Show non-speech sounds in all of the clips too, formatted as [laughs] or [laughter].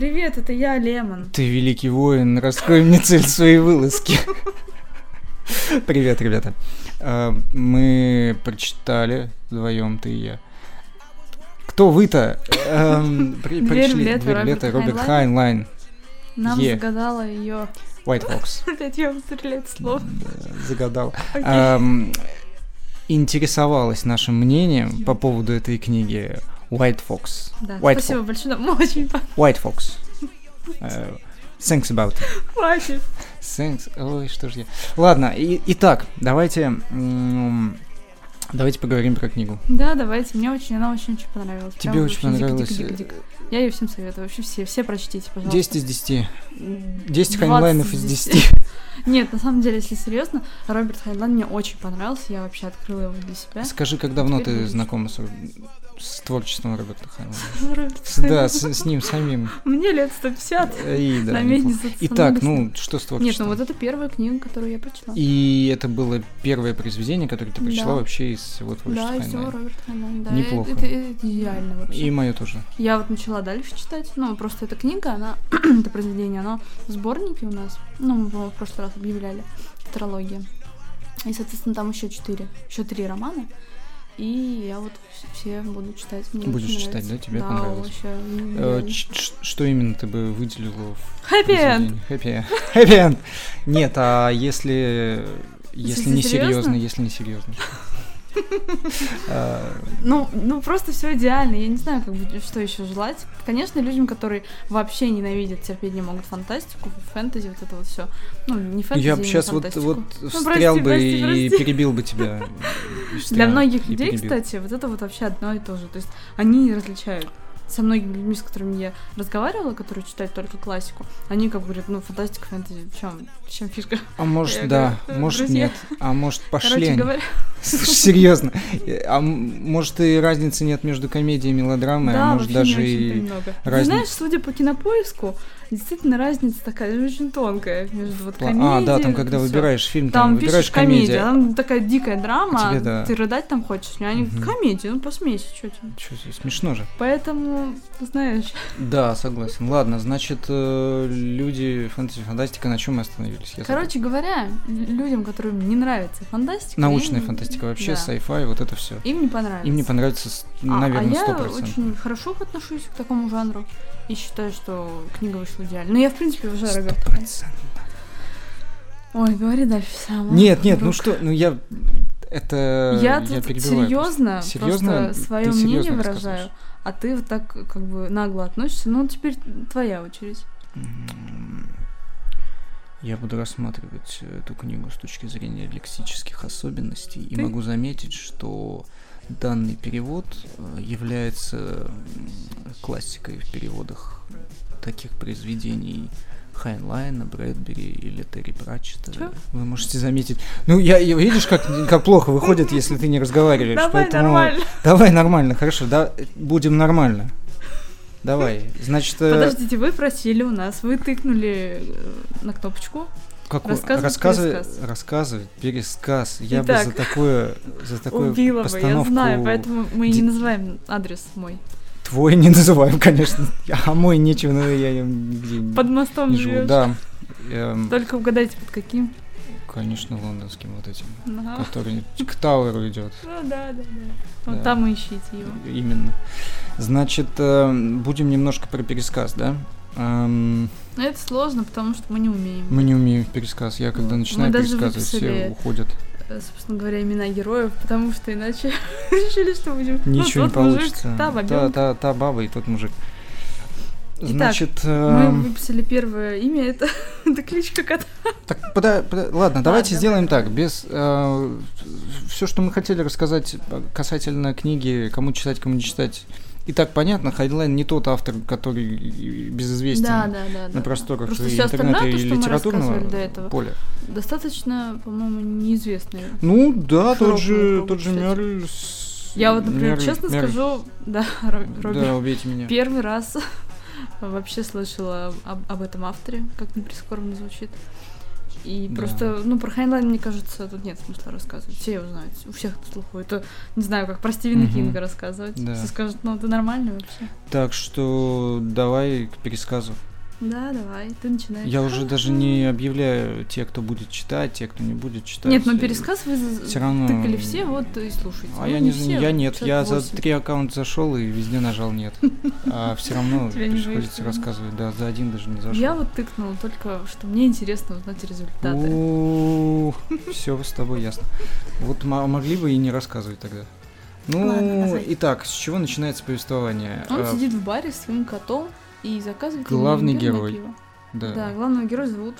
Привет, это я, Лемон. Ты великий воин, раскрой мне цель своей вылазки. Привет, ребята. А, Мы прочитали вдвоем, ты и я. Кто вы-то? Эм, [laughs] Дверь в лето, Роберт Хайнлайн. Нам загадала ее. White Fox. [laughs] Опять я стреляет слов. Да, Загадал. Эм, Интересовалась нашим мнением по поводу этой книги White Fox. Да, White спасибо большое, нам очень по- White Fox. Э, Thanks about it. хватит. Thanks. Ой, что ж я. Ладно, и, итак, давайте. Давайте поговорим про книгу. Да, давайте, мне очень, она очень-очень понравилась. Тебе Прям очень понравилось. дик-дик-дик-дик. Я ее всем советую, вообще все, все прочтите, пожалуйста. 10 из 10. 10 20 хайнлайнов из 10. [laughs] Нет, на самом деле, если серьезно, Роберт Хайнлайн мне очень понравился, я вообще открыла его для себя. Скажи, как давно Теперь ты знакома с, с творчеством Роберта С- Да, с, с ним самим. Мне лет 150. И, да. Итак, ну, что с Нет, творчеством? ну вот это первая книга, которую я прочла. И это было первое произведение, которое ты прочла Да. вообще из всего творчества Да, и всего Хайнлайна. Роберт Хайнлайн, да. Неплохо. Это, это идеально вообще. И мое тоже. Я вот начала дальше читать. Ну, просто эта книга, она, [clears throat] это произведение, оно в сборнике у нас. Ну, мы, в прошлый раз объявляли. Тетралогия. И, соответственно, там еще четыре, еще три романа. И я вот вс- все буду читать. Мне Будешь читать, да? Тебе да, понравилось? вообще. Э, Что именно ты бы выделила в произведении? Хэппи [laughs] Хэппи энд. Нет, а если... Если не серьезно, если не серьезно. [laughs] Ну, ну просто все идеально. Я не знаю, как бы, что еще желать. Конечно, людям, которые вообще ненавидят, терпеть не могут фантастику, фэнтези, вот это вот все. Ну, не фэнтези, Я бы сейчас вот, вот Ну, встрял бы и перебил бы тебя. [laughs] Для многих людей, кстати, вот это вот вообще одно и то же. То есть они не различают. Со многими людьми, с которыми я разговаривала, которые читают только классику, они как говорят, ну, фантастика, фэнтези, в чем, в чем фишка? А может, Я да, говорю, может, друзья. нет. А может, пошли Короче они. говоря, [laughs] Слушай, серьезно. А может, и разницы нет между комедией и мелодрамой, да, а может, даже и... много. Ты разни- знаешь, судя по кинопоиску, действительно разница такая очень тонкая между вот комедией. А, да, там, когда всё. выбираешь фильм, Там, там, выбираешь комедия, комедия. там такая дикая драма, А тебе а да. ты рыдать там хочешь. А они Мгм. комедия, ну посмейся, что тебе. Чё, смешно же. Поэтому, знаешь, Да, согласен. Ладно, значит, э, люди фэнтези, фантастика, на чем мы остановились? Я забыл. короче говоря, л- людям, которым не нравится фантастика, Научная им- фантастика вообще, да, sci-fi, вот это все. им не понравится. Им не понравится, с- А- наверное, а, я 100%. очень хорошо отношусь к такому жанру и считаю, что книга вышла идеально. Ну, я, в принципе, уважаю Роберта. Хайнлайна. 100%. Ой, говори дальше сама. Нет, нет, ну что, ну я... Это... Я тут перебиваю серьезно, просто. Серьезно? просто свое мнение серьезно выражаю, а ты вот так как бы нагло относишься. Ну, теперь твоя очередь. Я буду рассматривать эту книгу с точки зрения лексических особенностей и Ты? могу заметить, что данный перевод э, является классикой в переводах таких произведений Хайнлайна, Брэдбери или Терри Пратчета. Чё? Вы можете заметить. Ну, я, я- видишь, как, как плохо выходит, если ты не разговариваешь. Давай поэтому- нормально. Давай нормально, хорошо, да, будем нормально. Давай, значит, э, Подождите, вы просили у нас, вы тыкнули э, на кнопочку. Какой? Рассказывать рассказывай, пересказ. рассказывай, пересказ. Я Итак, бы за такое, за такую Убила бы, я постановку знаю, поэтому мы и не называем адрес мой. Твой не называем, конечно. А мой нечего, но я нигде Под мостом не живу. живешь. Да, Эм, Только угадайте, под каким. конечно, лондонским вот этим, Ага. который к Тауэру идет. Ну да, да, да. Вот Да. там и ищите его. Именно. Значит, эм, будем немножко про пересказ, да? Эм, это сложно, потому что мы не умеем. Мы не умеем пересказ. Я когда начинаю пересказывать, все уходят. Э, собственно говоря, имена героев, потому что иначе [laughs] решили, что будем... ну, Ничего не тот мужик, получится. та та, бабёнка. та, та баба и тот мужик. Итак, Значит, Мы эм, выписали первое имя, это, [laughs] это кличка кота. так, пода- пода- ладно, давайте давай, сделаем так. Без все, что мы хотели рассказать касательно книги, кому читать, кому не читать. И так понятно, Хайнлайн не тот автор, который безызвестен Да, да, да. на просторах Просто и интернета и литературного до этого. поля. Достаточно, по-моему, неизвестные. Ну да, тот же, тот же. Мерль. Я вот, например, Мерль- честно Мерль. скажу, да, [laughs] Ро- Робби, Да, убейте меня. первый раз [laughs] вообще слышала об, об этом авторе, как не прискорбно звучит. И Да. просто, ну, про Хайнлайн, мне кажется, тут нет смысла рассказывать. Все его знают, у всех это на слуху. Это, не знаю, как про Стивена Мгм. Кинга рассказывать. Да. Все скажут, ну, это нормально вообще. Так что давай к пересказу. Да, давай, ты начинаешь. Я уже даже не объявляю те, кто будет читать, те, кто не будет читать. Нет, ну Э, пересказ вы Все равно. тыкали все, вот и слушайте. А Ну, я не, все, я нет, я за 58. три аккаунта зашел и везде нажал нет. А все равно [laughs] приходится рассказывать. Да, за один даже не зашел. Я вот тыкнула только, что мне интересно узнать результаты. Все с тобой ясно. Вот м- могли бы и не рассказывать тогда. Ну, Ладно, итак, с чего начинается повествование? Он А, сидит в баре с своим котом и заказывает Главный герой. пиво. Да, Да, главного героя зовут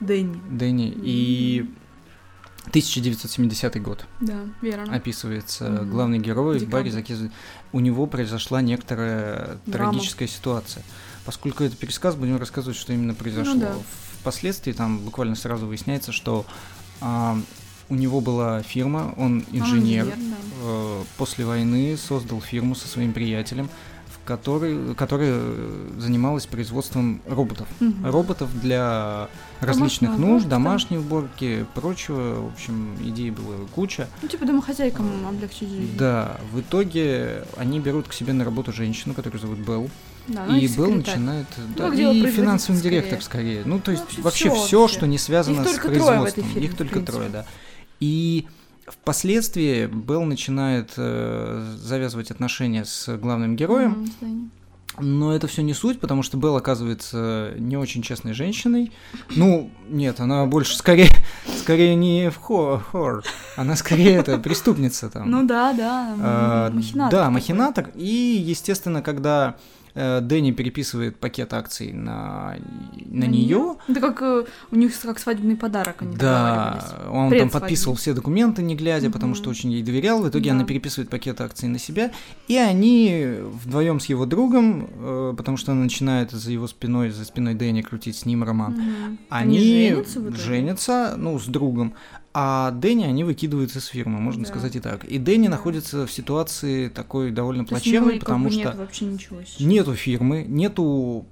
Дэнни. Дэнни. И 1970 год Да, верно. описывается. Мгм. Главный герой в баре Декабрь. заказывает. У него произошла некоторая Драма. трагическая ситуация. Поскольку это пересказ, будем рассказывать, что именно произошло. Ну да. Впоследствии там буквально сразу выясняется, что а, у него была фирма, он Он инженер. да. э, после войны создал фирму со своим приятелем, в которой, которая занималась производством роботов. Мгм. Роботов для различных Домашней нужд, уборки, домашней уборки, прочего. В общем, идей было куча. Ну, типа домохозяйкам облегчить жизнь. Да, в итоге они берут к себе на работу женщину, которую зовут Белл, Да, ну, и секретарь. начинает... Да, как дело и финансовый скорее. директор скорее. Ну, то есть вообще вообще всё все, вообще. что не связано Их с производством. фирме, Их только трое, да. И впоследствии Белл начинает э, завязывать отношения с главным героем, но это все не суть, потому что Белл оказывается не очень честной женщиной. Ну, нет, она больше скорее, [laughs] скорее не в хор, хор, она скорее это преступница там. Ну да, да. А, махинатор Да, махинатор. И, естественно, когда Дэнни переписывает пакет акций на, на, нее, Это как э, у них как свадебный подарок они да, он там подписывал все документы, не глядя, потому Мгм. что очень ей доверял. В итоге Да. она переписывает пакет акций на себя, и они вдвоем с его другом, э, потому что она начинает за его спиной, за спиной Дэнни крутить с ним роман. Мгм. Они, женятся в итоге? женятся, ну, с другом, а Дэнни они выкидывают из фирмы, можно Да. сказать и так. И Дэнни Да. находится в ситуации такой довольно То плачевной, потому что нет вообще ничего сейчас. нету фирмы, нету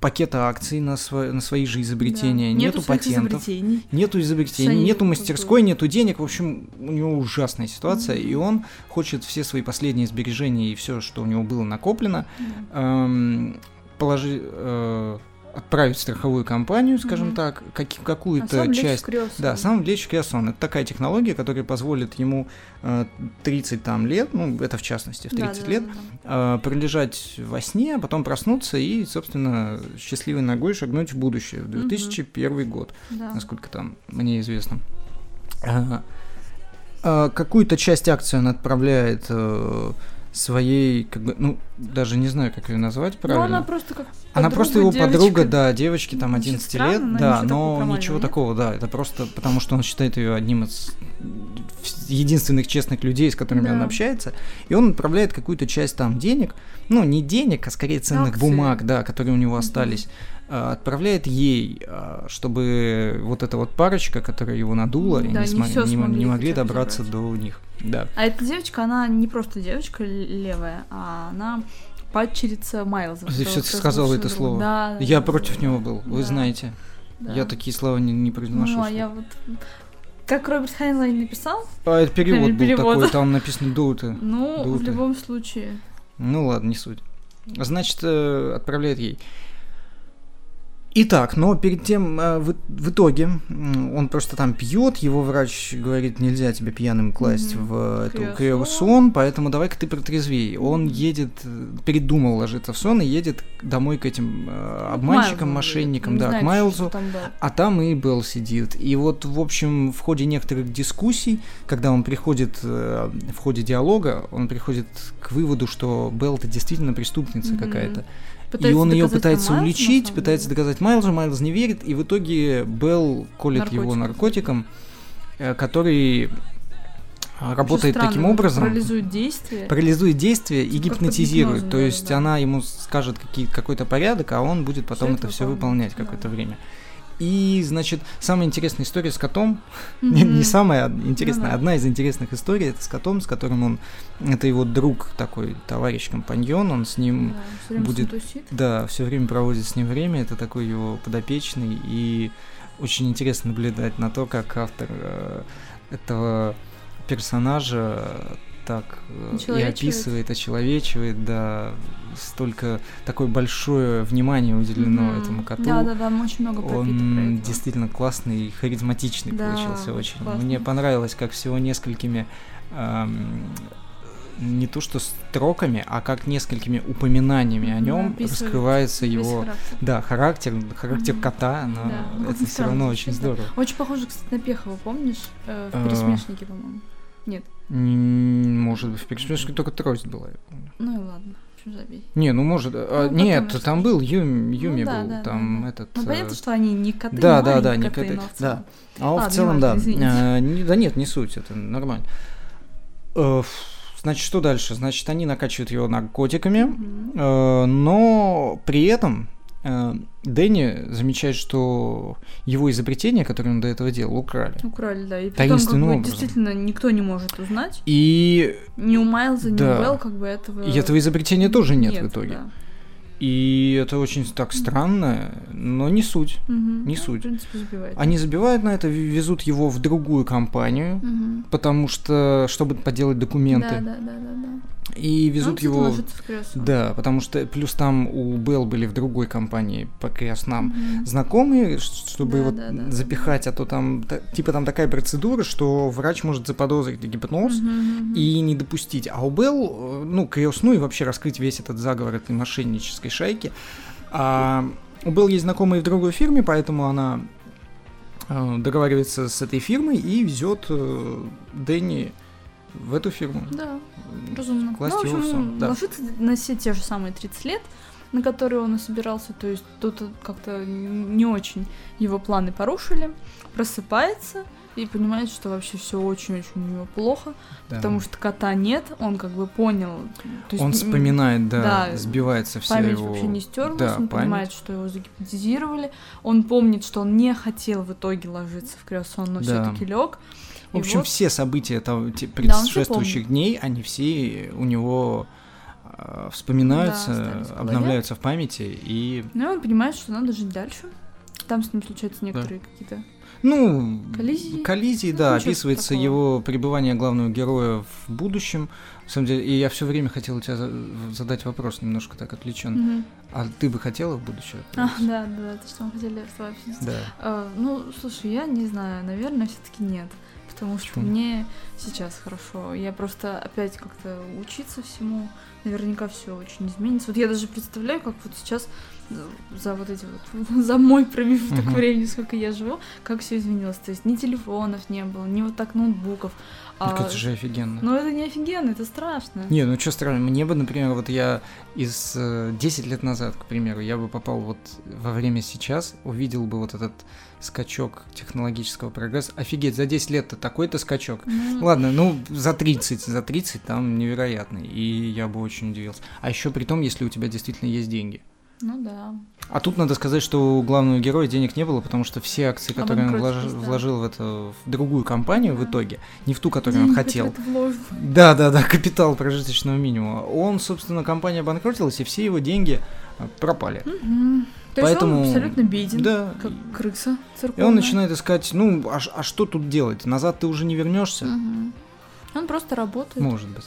пакета акций на, сво- на свои же изобретения, Да. нету, своих патентов, изобретений. нету изобретений, Они нету мастерской, нету денег. В общем, у него ужасная ситуация, Мгм. и он хочет все свои последние сбережения и все, что у него было накоплено, Да. эм, положи, э, отправить в страховую компанию, скажем Мгм. так, как, А какую-то лечь часть да, сам влечь в криосон. Это такая технология, которая позволит ему э, 30 там лет, ну, это в частности, в 30 Да, да, лет, да, да. э, пролежать во сне, а потом проснуться и, собственно, счастливой ногой шагнуть в будущее, в 2001 год, Да. насколько там мне известно. А, а, Какую-то часть акций он отправляет э, своей, как бы, ну, даже не знаю, как ее назвать Ну, правильно. она просто как Она подруга, просто его девочка. подруга, да, девочки там Звучит 11 странно, лет, но да, ничего но ничего такого, да, это просто потому, что он считает ее одним из единственных честных людей, с которыми Да. он общается, и он отправляет какую-то часть там денег, ну, не денег, а скорее ценных Акции. бумаг, да, которые у него остались, отправляет ей, а, чтобы вот эта вот парочка, которая его надула, и Да, не, всё не не могли добраться забрать. до них, да. А эта девочка, она не просто девочка левая, а она падчерица Майлза. Ты всё-таки сказала это слово. Да, Я да, против да, него был, вы да, знаете. да. Я такие слова не, не произношу. Ну, а я вот... Как Роберт Хайнлайн написал, А это перевод был Перевод. такой, там написано «дуты». [laughs] ну, в Дуты. любом случае... Ну ладно, не суть. Значит, э, отправляет ей. Итак, но перед тем, э, в, в итоге, он просто там пьет, его врач говорит, нельзя тебя пьяным класть Мгм. в эту криосон. поэтому давай-ка ты протрезвей. Он едет, э, передумал ложиться в сон и едет домой к этим э, обманщикам, Майлзу, мошенникам, да, знаю, к Майлзу. там было. А там и Белл сидит. И вот, в общем, в ходе некоторых дискуссий, когда он приходит, э, в ходе диалога, он приходит к выводу, что Белл это действительно преступница Мгм. какая-то. И Пытается он ее пытается Майлзу, на уличить, пытается доказать Майлзу, Майлз не верит, и в итоге Белл колет его Наркотиком. наркотиком, э, который а, работает Очень таким странно, образом, Парализует действие. парализует действие и гипнотизирует. гипнозом, То есть да-да-да. она ему скажет какой-то порядок, а он будет потом Всё это это все выполнять, выполнять да. какое-то время. И, значит, самая интересная история с котом, [laughs] не, не Мгм. самая интересная, Ну да. одна из интересных историй, это с котом, с которым он, это его друг такой, товарищ, компаньон, он с ним, Да, время будет- тусит. да, все время проводит с ним время, это такой его подопечный, и очень интересно наблюдать на то, как автор э, этого персонажа так э, и описывает, очеловечивает, да, столько такое большое внимание уделено Мгм. этому коту. Да, да, да, очень много Он действительно классный и харизматичный Да, получился очень классный. Мне понравилось, как всего несколькими ам, не то что строками, а как несколькими упоминаниями о нем описывает раскрывается его характер. да характер характер Мгм. кота, но Да, ну, это все равно очень здорово. Очень похоже, кстати, на Пехова, помнишь? Э, Э. в «Пересмешнике», по-моему. Нет. Может быть, в пересмешке только трость была. я помню. Ну и ладно. Забей. Не, ну может, а, Ну, нет, потом там был Юми, Юми да, был, да, там да, этот. Ну, э, понятно, что они не коты, да, да, да, не коты, коты, но в да. А Ладно, в целом, да. А, не- да нет, не суть, это нормально. Э, Значит, что дальше? Значит, они накачивают его наркотиками, Мгм. э, но при этом э, Дэнни замечает, что его изобретение, которое он до этого делал, украли. Украли, да. И потом, как бы, образом. действительно, никто не может узнать. И, Ни у Майлза, ни Да. у Белл, как бы этого... и этого изобретения тоже нет, в итоге. да. И это очень так странно, но не суть. Мгм. Не Ну, суть. В принципе, забивает. Они забивают на это, везут его в другую компанию, Мгм. потому что, чтобы подделать документы. Да, да, да, да, да. И Он, везут его... ложится в кресло. Да, потому что плюс там у Белл были в другой компании по крестнам Мгм. знакомые, чтобы Да, его да, да, запихать, а то там та- типа там такая процедура, что врач может заподозрить гипноз мгм. и не допустить. А у Белл, э, ну, крестную и вообще раскрыть весь этот заговор этой мошеннической шайки. А у Белл есть знакомые в другой фирме, поэтому она э, договаривается с этой фирмой и везет э, Дэнни в эту фирму. Да, разумно. класть ну, в общем, да. ложится на все те же самые 30 лет, на которые он и собирался. То есть тут как-то не очень его планы порушили. Просыпается и понимает, что вообще все очень-очень у него плохо, Да. потому что кота нет, он как бы понял. То есть, Он вспоминает, да, да, сбивается вся Память его... вообще не стерлась, да, он память. понимает, что его загипнотизировали. Он помнит, что он не хотел в итоге ложиться в кресло, но Да. все-таки лег. В общем, вот- все события того, те- Да, предшествующих дней, они все у него э, вспоминаются, Да, обновляются в памяти и Ну, он понимает, что надо жить дальше. Там с ним случаются некоторые какие-то ну Коллизии? коллизии, Ну, да, описывается такого. его пребывание главного героя в будущем. На самом деле, и я все время хотел у тебя за- задать вопрос немножко так отвлечен. Мгм. А ты бы хотела в будущее? А, да, да, то, что мы хотели с тобой обсудить. Да. А, ну, слушай, я не знаю, наверное, все-таки нет. Потому что Почему? мне сейчас хорошо. Я просто опять как-то учиться всему. Наверняка все очень изменится. Вот я даже представляю, как вот сейчас за вот эти вот, [laughs] за мой промежуток Мгм. времени, сколько я живу, как все изменилось. То есть ни телефонов не было, ни вот так ноутбуков. Так а- это же офигенно. Ну, это не офигенно, это страшно. Не, ну что странно, мне бы, например, вот я из э, 10 лет назад, к примеру, я бы попал вот во время сейчас, увидел бы вот этот скачок технологического прогресса. Офигеть, за 10 лет-то такой-то скачок. Ну, Ладно, ну за 30, за 30 там невероятный, и я бы очень удивился. А еще при том, если у тебя действительно есть деньги. Ну да. А тут надо сказать, что у главного героя денег не было, потому что все акции, которые он вложил, Обанкротились, да. вложил в это в другую компанию в Да. итоге, не в ту, которую он Деньги, хотел, да, да, да, капитал прожиточного минимума. Он, собственно, компания обанкротилась, и все его деньги а, пропали. Мгм. То Поэтому- есть он абсолютно беден, Да. как крыса И церковная. он начинает искать, ну, а, а что тут делать? Назад ты уже не вернешься? Мгм. Он просто работает. Может быть.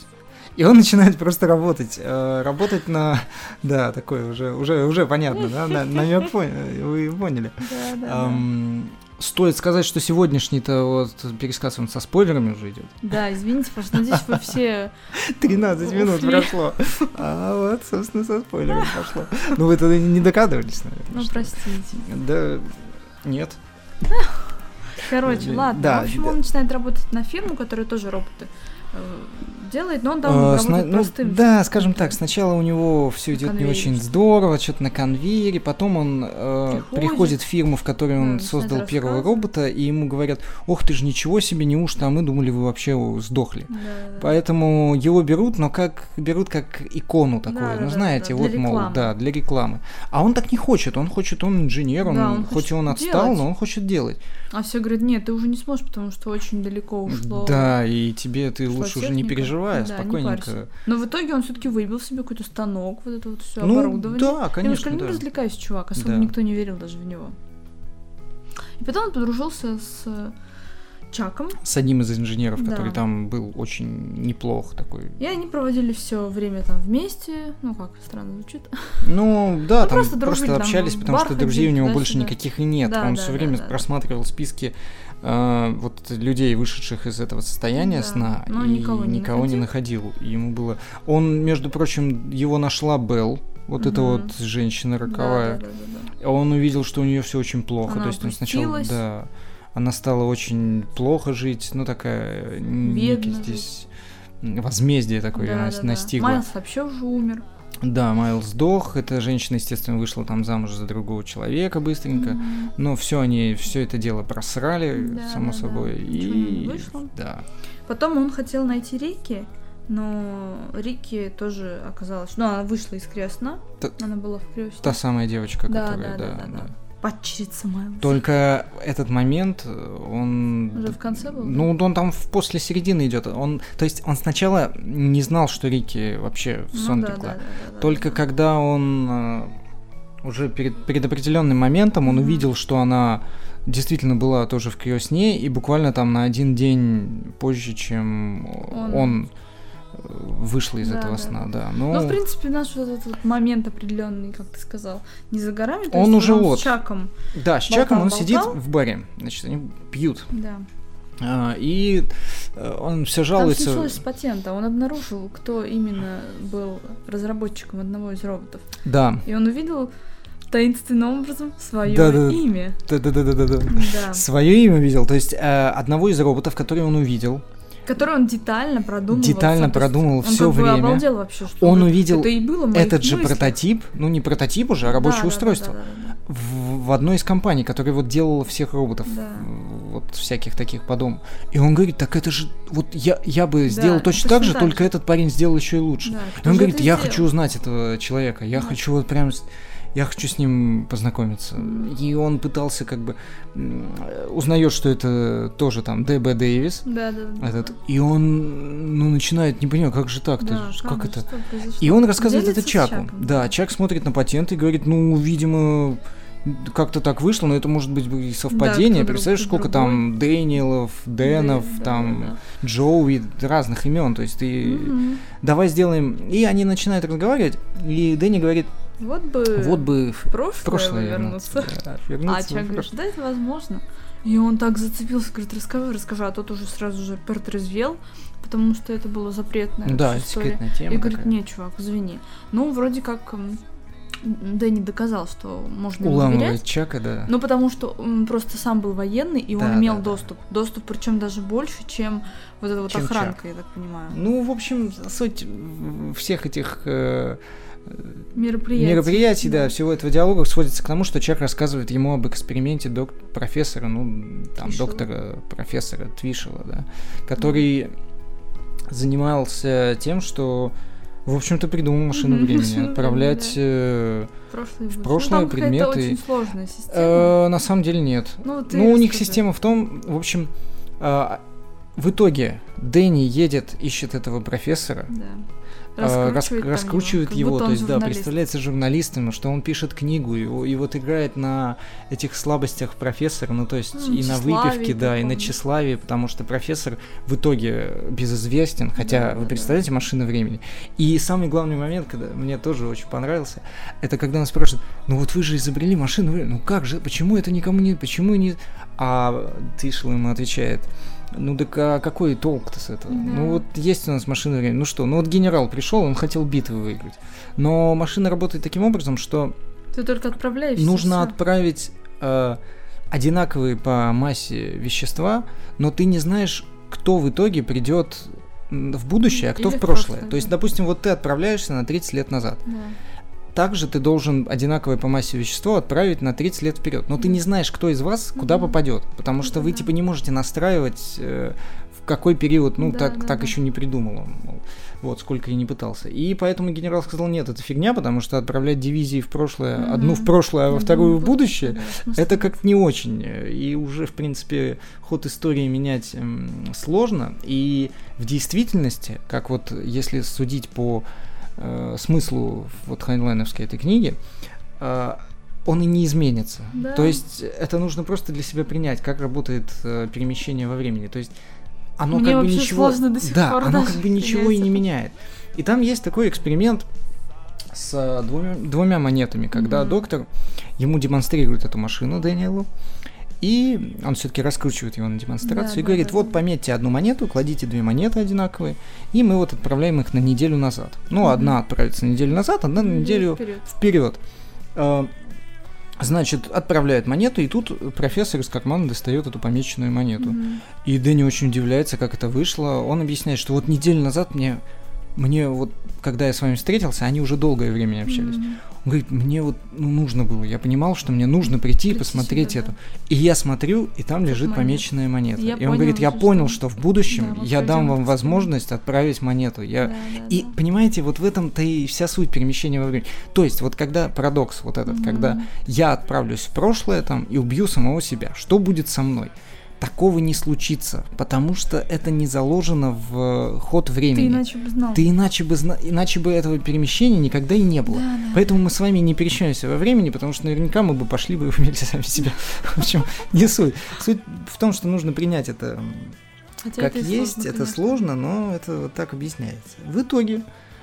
И он начинает просто работать. э, работать на. [laughs] Да, такое уже, уже, уже понятно, да? На- Намек [laughs] понял, вы поняли. Да, да, да. Ам, Стоит сказать, что сегодняшний-то вот пересказ он со спойлерами уже идет. Да, извините, пожалуйста, надеюсь, вы все... [laughs] 13 минут прошло. А вот, собственно, со спойлерами пошло. Ну, вы тогда не догадывались, наверное. Ну, простите. Да, нет. Короче, ладно. да, в общем, да. он начинает работать на фирму, которая тоже роботы делает, но он там Э, работает сна- ну, простым. да, скажем так, сначала у него все идет не очень здорово, что-то на конвейере, потом он э, Приходит. приходит в фирму, в которой он Да, создал первого робота, и ему говорят, ох ты ж ничего себе, неужто, а мы думали, вы вообще сдохли. Да, да. Поэтому его берут, но как берут как икону такую, Да, ну да, знаете, да, вот мол, рекламы. да, для рекламы. А он так не хочет, он хочет, он инженер, он, Да, он хоть и он отстал, делать. но он хочет делать. А все говорят, нет, ты уже не сможешь, потому что очень далеко ушло. Да, и тебе ты лучше уже не техника. переживай, Да, не спокойненько. парься. Но в итоге он все-таки выбил себе какой-то станок, вот это вот все ну, оборудование. да, конечно, сказал, ну да. развлекайся, чувак, особо Да. никто не верил даже в него. И потом он подружился с Чаком. С одним из инженеров, Да. который там был очень неплох такой. И они проводили все время там вместе. Ну как, странно звучит. Ну, да, Ну, там просто просто, дружили, там, общались, потому что друзей у него туда-сюда. больше никаких и нет. Да, Он да, все да, время да. просматривал списки э, вот людей, вышедших из этого состояния Да, сна, но и никого не не находил. И Ему было. Он, между прочим, его нашла Белл. Вот эта Мгм. вот женщина Да, роковая. да, да, да, да. Он увидел, что у нее все очень плохо. Она То есть он сначала, да, она стала очень плохо жить, ну такая некий Бедно здесь возмездие такое Да, нас- да, да. настигло. Майлз вообще уже умер. Да, Майлз сдох. Эта женщина, естественно, вышла там замуж за другого человека быстренько. Мгм. Но все они, все это дело просрали, Да, само да, собой. да. И вышло. да. Потом он хотел найти Рики, но Рики тоже оказалось... Ну, она вышла из крестна. Та- Она была в кресте. Та самая девочка, Да, которая, да, да, да, да, да. да. Падчерица Майлза. Только этот момент, э, он... Уже в конце был? Ну, он там в- после середины идет. Он, то есть он сначала не знал, что Рики вообще в Ну сон легла. да, да, да, да, Только да. когда он э, уже перед, перед определенным моментом он Мгм. увидел, что она действительно была тоже в криосне, и буквально там на один день позже, чем он, Он- вышла из Да, этого да, сна, да. да. Ну, Ну, в принципе, наш вот этот вот момент определенный, как ты сказал, не за горами. то Он есть уже он вот. с Чаком. да, с Чаком он болтал, сидит в баре, значит, они пьют. Да. А, и э, он все Там жалуется. случилось с патента. Он обнаружил, кто именно был разработчиком одного из роботов. Да. И он увидел таинственным образом свое Да-да. имя. Да-да-да-да-да. Да. Свое имя видел, то есть э, одного из роботов, который он увидел, Который он детально продумывал. Детально сам. Продумывал он всё как бы время. обалдел вообще, что Он увидел это и было этот же мыслях. прототип, ну не прототип уже, а рабочее Да, да, да, устройство, да, да, да. В, в одной из компаний, которая вот делала всех роботов, Да. вот всяких таких по дому. И он говорит, так это же, вот я, я бы сделал Да, точно точно так же, так только этот парень сделал еще и лучше. Да, И он говорит, я сделал? хочу узнать этого человека, я Да. хочу вот прям, я хочу с ним познакомиться. И он пытался как бы, узнает, что это тоже там Д.Б. Дэвис, Да, да, да. этот, и он, ну, начинает, не понимаю, как же так-то, Да, как это? И он рассказывает Делится это Чаку. Чаком, Да, Чак смотрит на патент и говорит, ну, видимо, как-то так вышло, но это может быть и совпадение. друг- Представляешь, сколько другой. там Дэниелов, Дэнов, Да, да, там да, да. Джоуи, разных имен. То есть ты Мгм. давай сделаем. И они начинают разговаривать, и Дэнни говорит, Вот бы вот бы в прошлое, в прошлое вернуться. вернуться. да, А вернуться Чак в говорит, да, это возможно. И он так зацепился, говорит, расскажи, расскажи, а тот уже сразу же протрезвел, потому что это было запретная Да, секретная тема И говорит, такая. нет, чувак, извини. Ну, вроде как Дэнни доказал, что можно доверять. Чака, да. Ну, потому что он просто сам был военный, и Да, он имел да, да. доступ. Доступ, причем даже больше, чем вот эта вот Чем охранка, я так понимаю. Ну, в общем, суть всех этих э, Мероприятие. мероприятий, да, всего этого диалога сводится к тому, что Чак рассказывает ему об эксперименте док- профессора, ну, там, Твишела. доктора, профессора Твишела, да, который занимался тем, что, в общем-то, придумал машину времени, отправлять... э, в прошлое ну, предметы- очень сложная система. э, на самом деле нет. ну, Ну, у них система в том, в общем, э, в итоге Дэнни едет, ищет этого профессора, Да. А, рас- Раскручивает, раскручивает его, будто то есть, да, журналист. представляется журналистом, что он пишет книгу, и, и вот играет на этих слабостях профессора, ну, то есть Ну, и на выпивке, да, и на тщеславии, потому что профессор в итоге безызвестен, хотя, Да, да, вы да. представляете, машина времени. И самый главный момент, когда мне тоже очень понравился, это когда он спрашивает, ну вот вы же изобрели машину времени, ну как же, почему это никому не, почему не... А Тишел ему отвечает, ну так а какой толк-то с этого? Да. Ну вот есть у нас машина времени. Ну что, ну вот генерал пришел, он хотел битвы выиграть. Но машина работает таким образом, что Ты только отправляешься. нужно всё. отправить э, одинаковые по массе вещества, но ты не знаешь, кто в итоге придет в будущее, а кто Или в в прошлое. прошлое, То есть, допустим, вот ты отправляешься на 30 лет назад. Да. Также ты должен одинаковое по массе вещество отправить на 30 лет вперед. Но ты не знаешь, кто из вас куда Мгм. попадет. Потому что вы типа не можете настраивать в какой период, ну, Да, так, да, так да. еще не придумал он. мол. Вот, сколько я не пытался. И поэтому генерал сказал, нет, это фигня, потому что отправлять дивизии в прошлое, Мгм. одну в прошлое, а во вторую в будущее, смысла это нет. как не очень. И уже, в принципе, ход истории менять м, сложно. И в действительности, как вот если судить по э, смыслу вот хайнлайновской этой книги, э, он и не изменится. Да. То есть это нужно просто для себя принять, как работает э, перемещение во времени. То есть оно Мне как бы ничего, до сих да, пор оно как бы ничего и не меняет. И там есть такой эксперимент с э, двумя, двумя монетами, когда Мгм. доктор ему демонстрирует эту машину Дэниелу, и он все-таки раскручивает его на демонстрацию Да, и да, говорит, да, вот да. пометьте одну монету, кладите две монеты одинаковые, и мы вот отправляем их на неделю назад. Ну, Мгм. одна отправится на неделю назад, одна на неделю вперед. вперед. Э, Значит, отправляет монету, и тут профессор из кармана достает эту помеченную монету. И Дэнни очень удивляется, как это вышло. Он объясняет, что вот неделю назад мне, мне вот, когда я с вами встретился, они уже долгое время общались. Он говорит, мне вот ну, нужно было, я понимал, что мне нужно прийти и посмотреть сюда, эту. И я смотрю, и там Тут лежит монета. помеченная монета. И я и он говорит, понял я уже, понял, что- что в будущем Да, я дам вам возможность отправить монету. Я... Да, да, И да. понимаете, вот в этом-то и вся суть перемещения во времени. То есть, вот когда парадокс вот этот, Мгм. когда я отправлюсь в прошлое там и убью самого себя, что будет со мной? Такого не случится, потому что это не заложено в э, ход времени. Ты иначе бы знал. Ты иначе бы, зна- иначе бы этого перемещения никогда и не было. Да, да. Поэтому мы с вами не перемещаемся во времени, потому что наверняка мы бы пошли бы и убили сами себя. В общем, не суть. Суть в том, что нужно принять это Хотя как это есть, сложно, это конечно. сложно, но это вот так объясняется. В итоге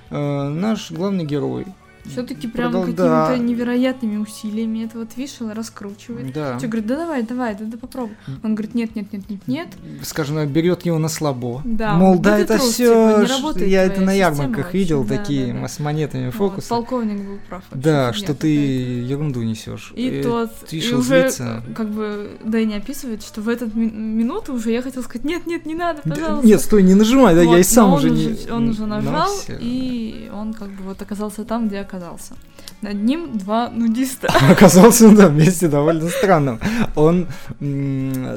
э, наш главный герой. Все-таки прям продол- какими-то да, невероятными усилиями это вот вишел, раскручивает. Да. Че, говорит, да давай, давай, да, да попробуй. Он говорит, нет, нет, нет, нет, нет. Скажем, берет его на слабо. Да, Мол, вот, да, да это трус, все. типа, не я это на ярмарках вообще, видел да, такие да, да. с монетами Вот, фокусы. полковник был прав. вообще, Да, что ты какая-то. ерунду несешь. И тот, и Вишел уже, злится. как бы, Дэнни описывает, что в этот ми- минуту уже я хотел сказать, нет, нет, не надо, Да, пожалуйста. Нет, стой, не нажимай, да, Вот, я и сам уже не. он уже нажал, и он как бы вот оказался там, где оказался. Над ним два нудиста. [laughs] оказался да, вместе довольно странным. Он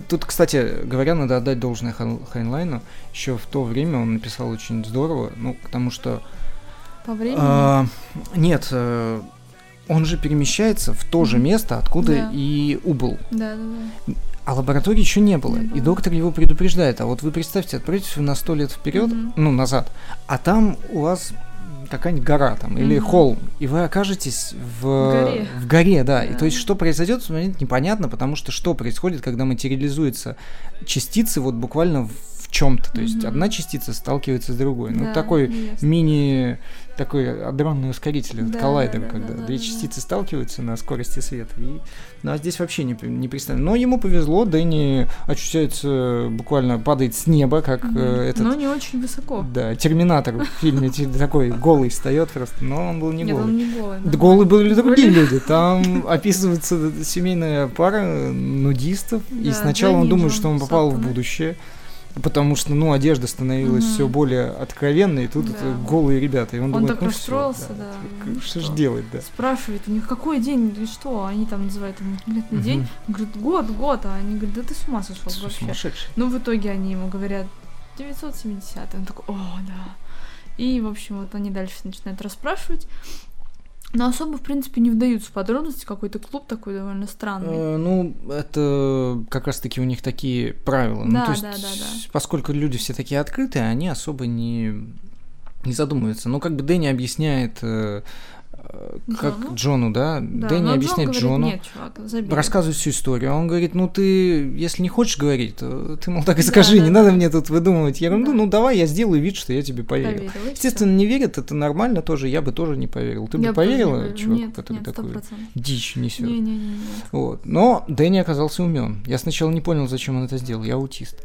тут, кстати говоря, надо отдать должное Хайнлайну. Еще в то время он написал очень здорово, ну потому что По времени. а, нет, э, он же перемещается в то же место, откуда Да. и убыл. Да, да, да. А лаборатории еще не было. Не И было. доктор его предупреждает. А вот вы представьте, отправитесь на сто лет вперед, Мгм. ну, назад, а там у вас какая-нибудь гора там или Мгм. холм, и вы окажетесь в, В горе. в горе, да. И Да. то есть, что произойдет, в момент непонятно, потому что что происходит, когда материализуются частицы вот буквально в чем-то. То есть Мгм. одна частица сталкивается с другой. Ну, Да, такой ясно. мини такой адронный ускоритель, Да, коллайдер, да, да, когда да, две да, частицы сталкиваются на скорости света. И, ну, а здесь вообще не, не представлено. Но ему повезло, Дэнни очутяется, буквально падает с неба, как э, этот... Но не очень высоко. Да, Терминатор в фильме такой голый встает просто, но он был не голый. он не голый. Да голые были другие люди. Там описывается семейная пара нудистов. и Да, сначала он думает, что он попал в будущее. Потому что, ну, одежда становилась Мгм. все более откровенной, и тут Да. это голые ребята. И он, Он думает, так ну расстроился, да, К- ну Что ж что? делать, да. Спрашивает у них, какой день, и что? Они там называют ему конкретный день. Мгм. Он говорит, год, год. А они говорят, да ты с ума сошел С- вообще. Сумасшедший. Ну, в итоге они ему говорят 970. Он такой, о, да. И, в общем, вот они дальше начинают расспрашивать. Но особо, в принципе, не вдаются в подробности. Какой-то клуб такой довольно странный. Э, Ну, это как раз-таки у них такие правила. ну, Да, то есть, да, да, да. поскольку люди все такие открытые, они особо не, не задумываются. Ну, как бы Дэнни объясняет, э, как Джону? Джону, да, Да, Дэнни но Джон объясняет говорит, Джону, Нет, чувак, забей. рассказывает всю историю. А он говорит, ну, ты, если не хочешь говорить, то ты, мол, так и скажи, Да, не да, надо да. мне тут выдумывать ерунду. Да. Ну, давай, я сделаю вид, что я тебе поверил. Поверил. Естественно, не верят, это нормально тоже, я бы тоже не поверил. Ты Я бы не поверила, поверю. чувак, нет, который нет, такую 100%. дичь несет? Не-не-не, нет. Вот. Но Дэнни оказался умен. Я сначала не понял, зачем он это сделал. Я аутист.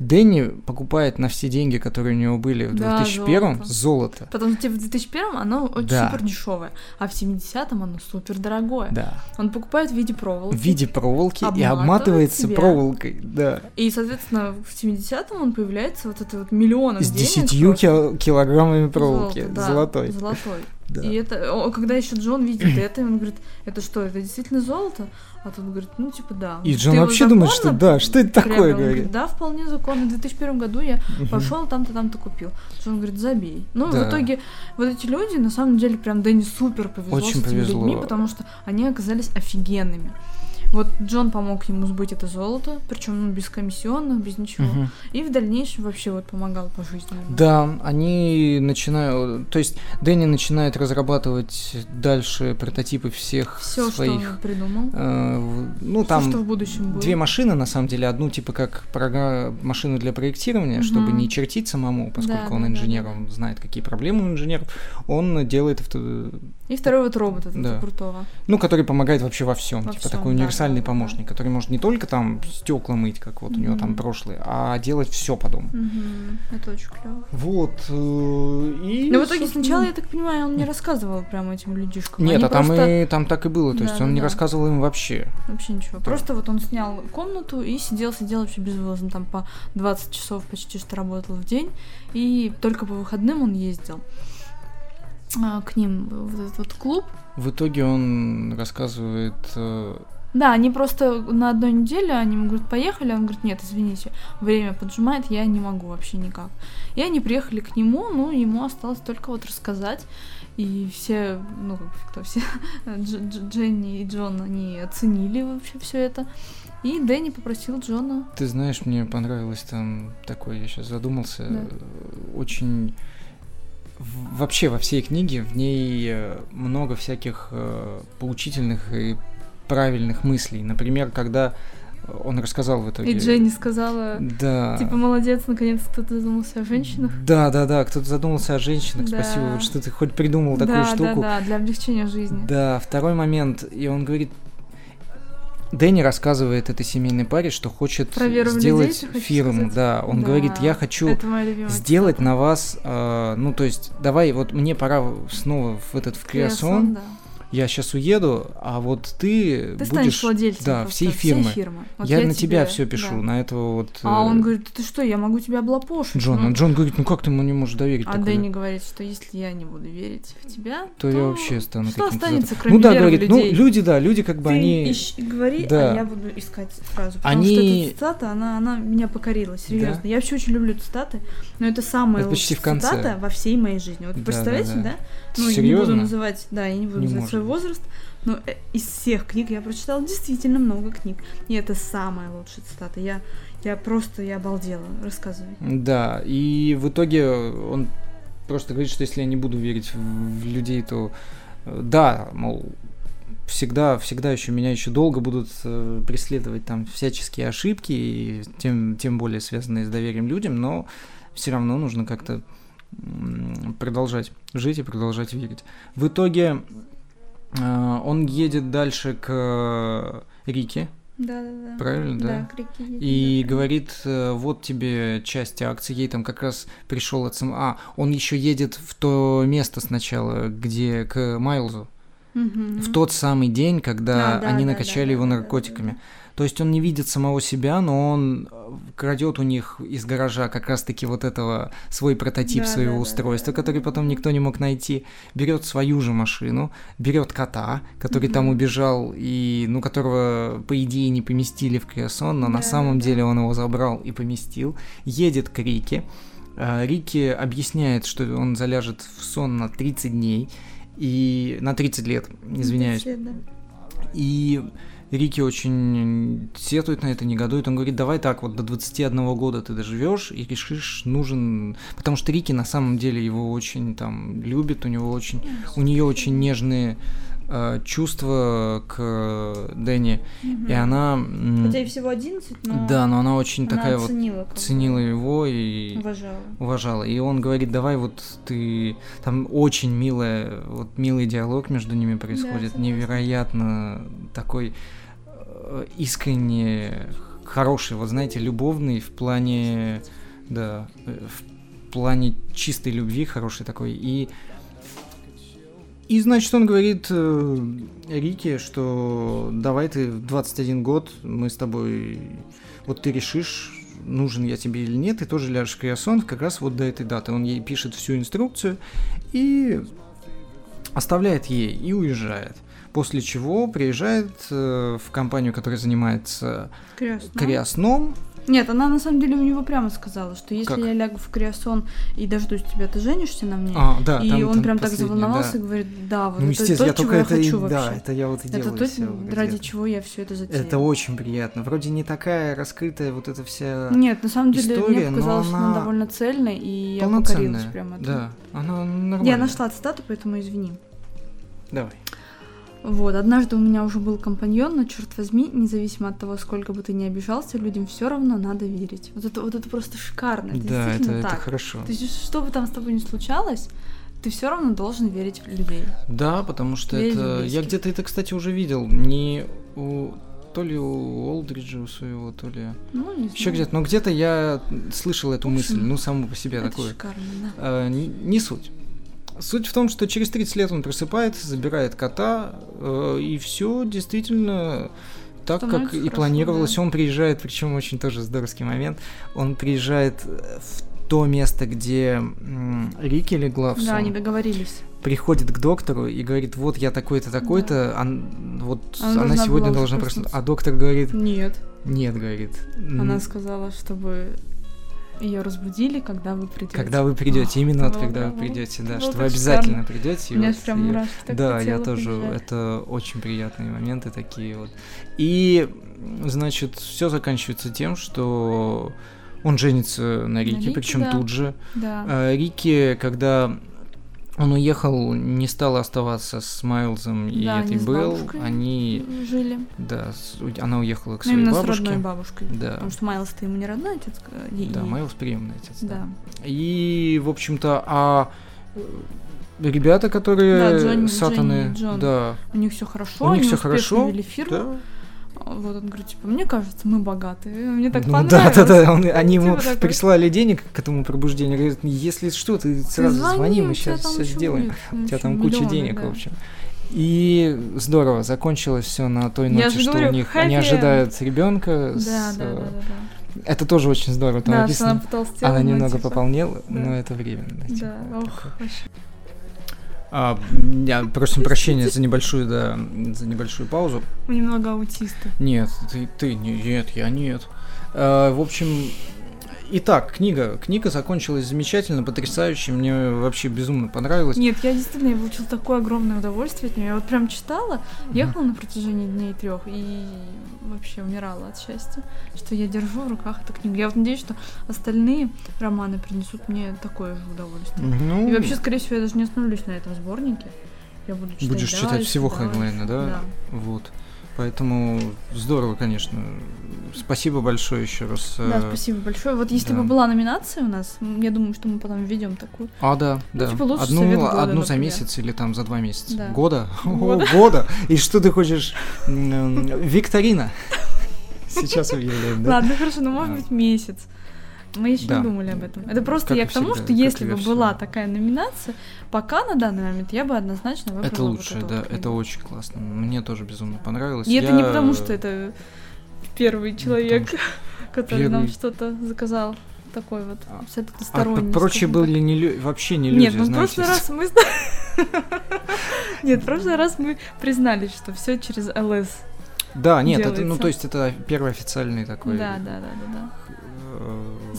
Дэнни покупает на все деньги, которые у него были в Да, 2001 золото. золото. Потому что типа, в 2001 оно очень Да. супер дешевое, а в 70-м оно супер дорогое. Да. Он покупает в виде проволоки. В виде проволоки и Обматывает обматывается себя. проволокой. Да. И, соответственно, в 70-м он появляется вот это вот миллионов С денег 10 просто. кил- килограммами проволоки. Золото, да, Золотой. Золотой. Да. И это, когда еще Джон видит это, он говорит, это что, это действительно золото? А тут говорит, ну типа да. И Ты Джон его вообще думает, что да, что это такое, приобрел?» Он говорит. говорит, да, вполне законно. В 2001 году я пошел там-то, там-то купил. Джон говорит, забей. Ну, Да. в итоге, вот эти люди, на самом деле, прям Дэнни супер повезло Очень с этими повезло. людьми, потому что они оказались офигенными. Вот Джон помог ему сбыть это золото, причем ну, без комиссионных, без ничего. Мгм. И в дальнейшем вообще вот помогал по жизни. Да, они начинают, то есть Дэнни начинает разрабатывать дальше прототипы всех Все, что своих, он придумал. э, ну Всё, там что в будущем будет. две машины на самом деле, одну типа как програ- машину для проектирования, чтобы Мгм. не чертить самому, поскольку Да, он инженер, да. он знает какие проблемы у инженеров, он делает авто- И второй вот робот этот Да. крутого. ну который помогает вообще во всем, Во типа всём, такой да, универсальный да, да. помощник, который может не только там стекла мыть, как вот у него там Мгм. прошлое, а делать все по дому. Мгм. Это очень клево. Вот э, и Но в итоге собственно, сначала, я так понимаю, он не рассказывал прямо этим людишкам. Нет, Они а там просто и там так и было, то есть он не Да-да-да. рассказывал им вообще. Вообще ничего. Просто вот он снял комнату и сидел, сидел вообще безвылазно. Там по 20 часов почти что работал в день. И только по выходным он ездил а, к ним в этот вот клуб. В итоге он рассказывает, э, Да, они просто на одной неделе, они ему говорят, поехали, он говорит, нет, извините, время поджимает, я не могу вообще никак. И они приехали к нему, ну, ему осталось только вот рассказать. И все, ну, как кто все, [laughs] Дж- Дж- Дженни и Джон, они оценили вообще все это. И Дэнни попросил Джона ты знаешь, мне понравилось там такое, я сейчас задумался, Да. очень вообще во всей книге в ней э, много всяких э, поучительных и правильных мыслей. Например, когда он рассказал в итоге. И Дженни сказала, Да. типа, молодец, наконец кто-то задумался о женщинах. Да, да, да, кто-то задумался о женщинах, Да. спасибо, что ты хоть придумал такую да, штуку. да, да, для облегчения жизни. Да, второй момент, и он говорит, Дэнни рассказывает этой семейной паре, что хочет Про веру в людей, сделать хочешь фирму, сказать? да, он Да, говорит, я хочу сделать на вас, э, ну то есть, давай, вот мне пора снова в этот в Креасон, Креасон, да. Я сейчас уеду, а вот ты, Ты станешь будешь, владельцем да, просто всей фирмы. Вот я, на тебя тебе- все пишу, да. на этого вот. А э, он говорит, ты что, я могу тебя облапошить. Джон, Ну, а Джон говорит, ну как ты ему не можешь доверить А такое? Дэнни говорит, что если я не буду верить в тебя, то я вообще стану что останется, кроме Ну да, говорит, ну людей? люди, да, люди как бы ты они... ищи- говори, Да. а я буду искать фразу. Потому Они- что эта цитата, она, она меня покорила, серьезно. Да? Я вообще очень люблю цитаты, но это самая Это почти лучшая в конце. цитата во всей моей жизни. Вот Да, представляете, да, да? да. Ну, я не Серьезно? буду называть, да, я не буду Не называть свой возраст, но э, из всех книг я прочитала действительно много книг. И это самая лучшая цитата. Я, я просто, я обалдела. Рассказывай. Да, и в итоге он просто говорит, что если я не буду верить в, людей, то э, да, мол, всегда, всегда еще меня еще долго будут э, преследовать там всяческие ошибки, и тем, тем более связанные с доверием людям, но все равно нужно как-то продолжать жить и продолжать верить. В итоге он едет дальше к Рике, Да, да, да. правильно, да? Да, крики едут, И да. говорит, э, вот тебе часть акций, ей там как раз пришел от сам... А, он еще едет в то место сначала, где к Майлзу, Мгм. в тот самый день, когда да, они да, накачали да, его да, да, да, наркотиками. да. То есть он не видит самого себя, но он э, крадет у них из гаража как раз-таки вот этого свой прототип Да, своего да, устройства, да, который потом никто не мог найти, берет свою же машину, берет кота, который там Мгм. убежал и ну которого по идее не поместили в Криосон, но на Да, самом да. деле он его забрал и поместил, едет к Рике. А, Рики объясняет, что он заляжет в сон на 30 дней и на 30 лет, извиняюсь. Все, да. И Рики очень сетует на это, негодует. Он говорит, давай так, вот до 21 года ты доживешь и решишь, нужен... Потому что Рики на самом деле его очень там любит, у него очень... У нее очень нежные э, чувства к Дэнни. И Мгм. она... Хотя и всего 11, но Да, но она очень она такая вот... оценила, бы, Ценила его и уважала. уважала. И он говорит, давай вот ты... Там очень милая, вот милый диалог между ними происходит, согласна. невероятно такой э, искренне хороший, вот знаете, любовный в плане, да, э, в плане чистой любви хороший такой. И и, значит, он говорит э, Рике, что давай ты в 21 год, мы с тобой, вот ты решишь, нужен я тебе или нет, ты тоже ляжешь в криосон как раз вот до этой даты. Он ей пишет всю инструкцию и оставляет ей и уезжает. После чего приезжает э, в компанию, которая занимается Крестно. криосном, Нет, она на самом деле у него прямо сказала, что если Как? я лягу в криосон и дождусь тебя, ты женишься на мне? А, да, и там- он там прям так заволновался да. и говорит, да, вот Ну, это то, я чего только я это хочу и... вообще. Да, это я вот и это делаю то, всё ради где-то. чего я все это затеяла. Это очень приятно. Вроде не такая раскрытая вот эта вся Нет, на самом деле история, мне показалось, что она она довольно цельной, и я покорилась прямо. этому. Да, она нормальная. Я нашла цитату, поэтому извини. Давай. Вот, однажды у меня уже был компаньон, но черт возьми, независимо от того, сколько бы ты ни обижался, людям все равно надо верить. Вот это, вот это просто шикарно. Это Да, это, действительно это так. хорошо. То есть, что бы там с тобой ни случалось, ты все равно должен верить в людей. Да, потому что Верить это... Я где-то это, кстати, уже видел. Не у... То ли у Олдриджа у своего, то ли... Ну, не Еще знаю. где-то. Но где-то я слышал эту общем, мысль, ну, саму по себе Это такую. шикарно, да. А, не, не суть. Суть в том, что через 30 лет он просыпается, забирает кота, э, и все действительно так, как и хорошо, планировалось. да. Он приезжает, причем очень тоже здоровский момент, он приезжает в то место, где м, Рики легла в Да, они договорились. приходит к доктору и говорит, вот я такой-то, такой-то, ан- вот Она она, должна сегодня должна проснуться. А доктор говорит, Нет. нет, говорит. Она сказала, чтобы ее разбудили, когда вы придете. Когда вы придете, именно вот было когда вы придете, да, что вы обязательно придете. Аж прям мурашки да, я тоже, это очень приятные моменты такие вот. И, значит, все заканчивается тем, что он женится на Рике, Рике, причем да. тут же. Да. А Рики, когда он уехал, не стал оставаться с Майлзом и Да, этой они с Белл, они, жили. да, с- она уехала к Ну, своей именно с бабушке. родной бабушкой. Да. Потому что Майлз-то ему не родной отец. э, ей- Да. Майлз приемный отец. да. Да. И, в общем-то, а э, ребята, которые Да, Джонни- сатаны, Джонни и Джон. да, У них все хорошо, У них успешно хорошо, вели фирму. да. Вот он говорит, типа, мне кажется, мы богатые. Мне так Ну понравилось. да, да, да, он- они Типа ему такой. прислали денег к этому пробуждению, говорят, если что, ты сразу звони, мы у тебя сейчас все сделаем. У тебя там куча миллионы, денег, да. в общем. И здорово, закончилось все на той же что говорю, у них они ожидают ребенка. Да, да, да, да, да. Это тоже очень здорово. Там Да, она написано, она ну, немного типа, пополнела, да. но это временно. типа, Да, ох, вообще. А, я прошу [laughs] прощения за небольшую, да, за небольшую паузу. Немного аутисты. Нет, ты, ты нет, я нет. А, в общем, итак, книга. Книга закончилась замечательно, потрясающе. Мне вообще безумно понравилось. Нет, я действительно я получила такое огромное удовольствие от нее. Я вот прям читала, ехала на протяжении дней трех и вообще умирала от счастья, что я держу в руках эту книгу. Я вот надеюсь, что остальные романы принесут мне такое же удовольствие. Ну, И вообще, скорее всего, я даже не остановлюсь на этом сборнике. Я буду читать будешь читать всего дальше. Хайнлайна, да? Вот. Поэтому здорово, конечно. Спасибо большое еще раз. Да, э, спасибо большое. Вот если да. бы была номинация у нас, я думаю, что мы потом введем такую. А, да, Ну, да. типа лучший одну совет года, одну за например. месяц или там за два месяца. Да. Года? Года. О, года. И что ты хочешь? Викторина. Сейчас объявляем, да? Ладно, хорошо, ну может Да. быть месяц. Мы еще Да. не думали об этом. Это просто Как я к тому, всегда, что если бы во была такая номинация, пока на данный момент я бы однозначно выбрала Это вот лучше, эту да, вот книгу. это очень классно. Мне тоже безумно понравилось. И это не Я- потому, что это первый человек, [laughs] который нам первый- что-то заказал. Такой вот А- абсолютно А сторонний. прочие были не лю- вообще не люди, Нет, ну в прошлый раз мы... [laughs] Нет, в прошлый раз мы признались, что все через ЛС. Да, нет, это, ну то есть это первый официальный такой Да, да, да, да, да.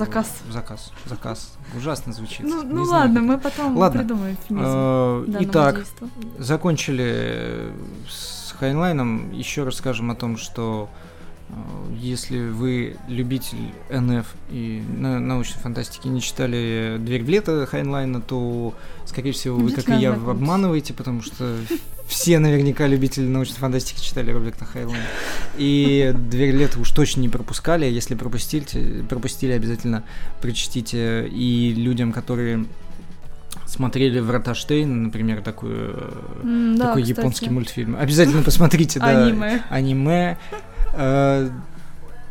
Заказ. Заказ, заказ. Ужасно звучит. Ну, ну знаю, ладно, как. мы потом Ладно. придумаем Э, данного Итак, закончили с Хайнлайном. Еще раз скажем о том, что если вы любитель НФ и на- научной фантастики не читали «Дверь в лето» Хайнлайна, то, скорее всего, вы, как и я, обманываете, потому что все наверняка любители научной фантастики читали Роберта Хайнлайна. И «Дверь в лето» уж точно не пропускали, если пропустили, пропустили обязательно прочтите. И людям, которые смотрели «Врата Штейна», например, такую э, М, да, такой кстати. японский мультфильм. Обязательно посмотрите, [laughs] да. Аниме. Аниме. Э,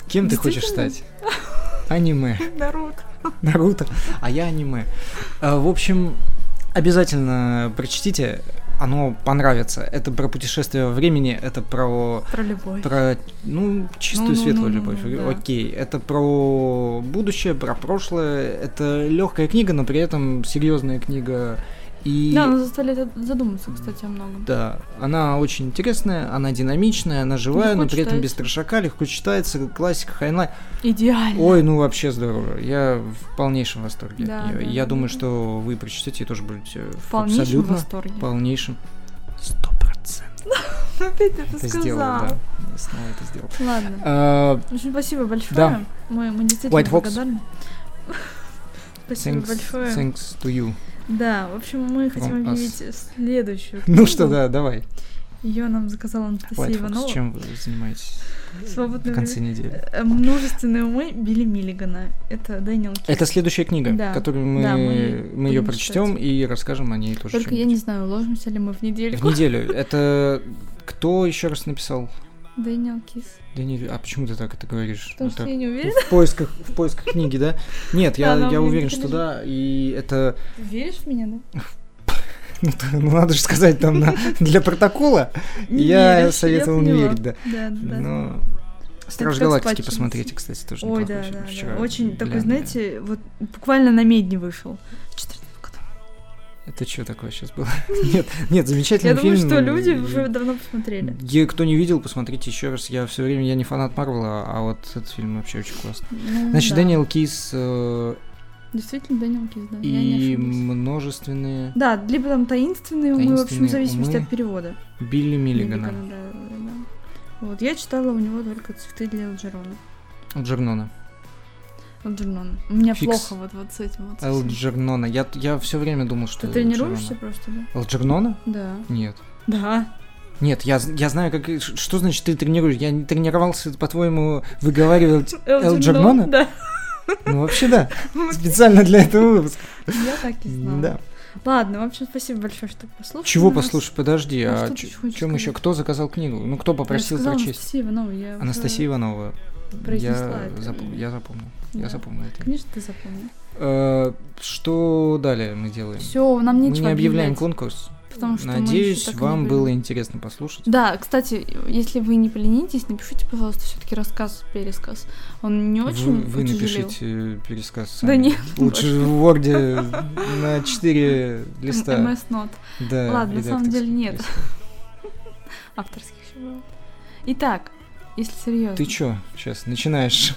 Кем ты хочешь стать? Аниме. Наруто. Наруто. А я аниме. Э, В общем, обязательно прочтите. Оно понравится. Это про путешествие во времени, это про Про любовь. про, ну, чистую Ну-ну-ну-ну-ну, светлую любовь. да. Окей. Это про будущее, про прошлое. Это легкая книга, но при этом серьезная книга. И Да, она заставляет задуматься, кстати, о многом. да, она очень интересная, она динамичная, она живая, Легко но при этом без трешака, легко читается, классика, Хайнлайн. Идеально. Ой, ну вообще здорово. Я в полнейшем восторге. Да, я да, я да, думаю, да. что вы прочтете и тоже будете в полнейшем абсолютно восторге. полнейшем сто процентов [laughs] Опять это это сказал. сделал, да. Я снова это сделал. Ладно. А, В общем, спасибо большое. Да. Мы, мы действительно White благодарны. [laughs] Спасибо thanks, большое. thanks to you. Да, в общем, мы хотим us. объявить следующую. [laughs] Ну что, да, давай. Ее нам заказала Анастасия White Fox, Иванова. чем вы занимаетесь Свободное в конце недели? Э, Множественные умы Билли Миллигана. Это Дэниел Кис. Это следующая книга, Да. которую мы, Да, мы мы ее прочтем и расскажем о ней тоже. Только я не знаю, уложимся ли мы в неделю. В неделю. Это кто еще раз написал? Дэниел Кис. Да не, а почему ты так это говоришь? Потому Вот что так. я не уверена. В поисках, в поисках книги, да? Нет, я, [laughs] я уверен, что да, и это, Веришь в меня, да? [laughs] ну, ну, надо же сказать там на- для протокола, Не я веришь, советовал не поняла. верить, да. Да, да. Но Стражи Галактики посмотрите, кстати, тоже Ой, да, да, Вчера. Очень такой, знаете, вот буквально намедни вышел. В 14 году. Это что такое сейчас было? [laughs] Нет, нет, замечательный Я думаю, фильм. что люди уже давно посмотрели. Кто не видел, посмотрите еще раз. Я все время, я не фанат Марвела, а вот этот фильм вообще очень классный. Ну, Значит, да. Дэниел Кис э, Действительно, Дэниел Кис, да. и множественные Да, либо там таинственные умы, в общем, в Таинственные зависимости умы. от перевода. Билли Миллигана. Миллигана, да, да, да. Вот, я читала у него только цветы для Элджерона. Джернона. Элджернона. У меня Фикс. плохо вот, вот с этим вот. Элджернона. Я, я все время думал, что Ты тренируешься просто, да? Элджернона? Да. Нет. Да. Нет, я, я знаю, как... Что значит ты тренируешь? Я не тренировался, по-твоему, выговаривать... Элджернона? Да. Ну, вообще, да. [laughs] Специально для этого выпуска. Я так и знала. Да. Ладно, в общем, спасибо большое, что послушали. Чего послушай, подожди, А а ч- хочешь чем еще? сказать? Кто заказал книгу? Ну, кто попросил прочесть? Анастасия Иванова, я Анастасия Иванова. произнесла Я, это имя. я запомнил. Я Да. запомнил это. Конечно, ты запомнил. Э, Что далее мы делаем? Все, нам мы нечего не объявляем конкурс. потому что мы Надеюсь, вам было интересно послушать. Да, кстати, если вы не поленитесь, напишите, пожалуйста, все-таки рассказ, пересказ. Он не очень вы, вы напишите пересказ Да сами. нет, Лучше в Word на 4 листа. MS Note. Да, Ладно, на самом деле нет. Авторских еще было. Итак, если серьезно. Ты чё сейчас начинаешь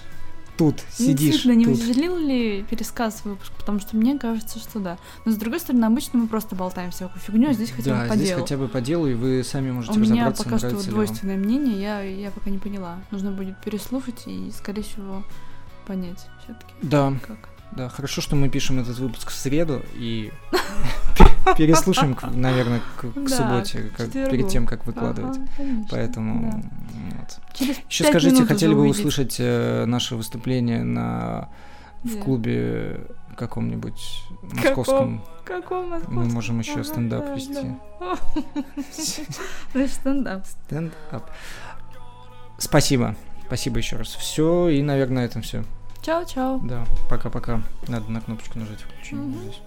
тут, Ну, сидишь действительно, не утяжелил ли пересказ выпуск? Потому что мне кажется, что да. Но с другой стороны, обычно мы просто болтаем всякую фигню, а здесь хотя бы Да, по здесь делу. хотя бы по делу, и вы сами можете У меня разобраться, пока что двойственное мнение, я, я пока не поняла. Нужно будет переслушать и, скорее всего, понять все-таки, вам. Да, как. да, хорошо, что мы пишем этот выпуск в среду и [laughs] переслушаем, наверное, к субботе, перед тем, как выкладывать. Поэтому вот. Через Еще скажите, хотели бы услышать э, наше выступление на в клубе каком-нибудь московском? Каком Мы московском? можем еще стендап да, вести. да. [laughs] Стендап. Стендап. Спасибо. Спасибо еще раз. Все, и, наверное, на этом все. Чао-чао. Да, пока-пока. Надо на кнопочку нажать включения Мгм. здесь.